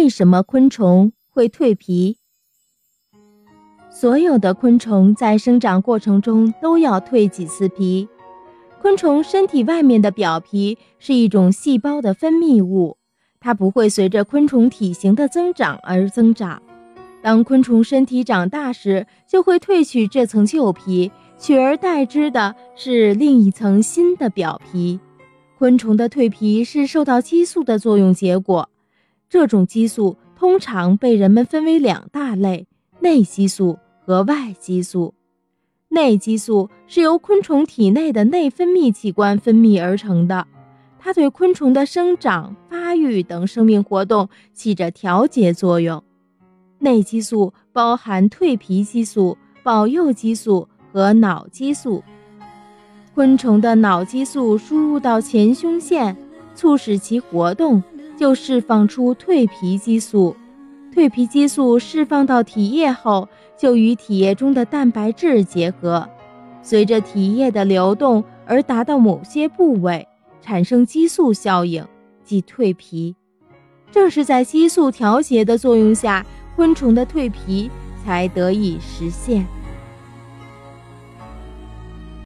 为什么昆虫会蜕皮？所有的昆虫在生长过程中都要蜕几次皮。昆虫身体外面的表皮是一种细胞的分泌物，它不会随着昆虫体型的增长而增长。当昆虫身体长大时，就会褪去这层旧皮，取而代之的是另一层新的表皮。昆虫的蜕皮是受到激素的作用结果。这种激素通常被人们分为两大类：内激素和外激素。内激素是由昆虫体内的内分泌器官分泌而成的，它对昆虫的生长、发育等生命活动起着调节作用。内激素包含蜕皮激素、保幼激素和脑激素。昆虫的脑激素输入到前胸腺，促使其活动。就释放出蜕皮激素，蜕皮激素释放到体液后，就与体液中的蛋白质结合，随着体液的流动而达到某些部位，产生激素效应，即蜕皮。正是在激素调节的作用下，昆虫的蜕皮才得以实现。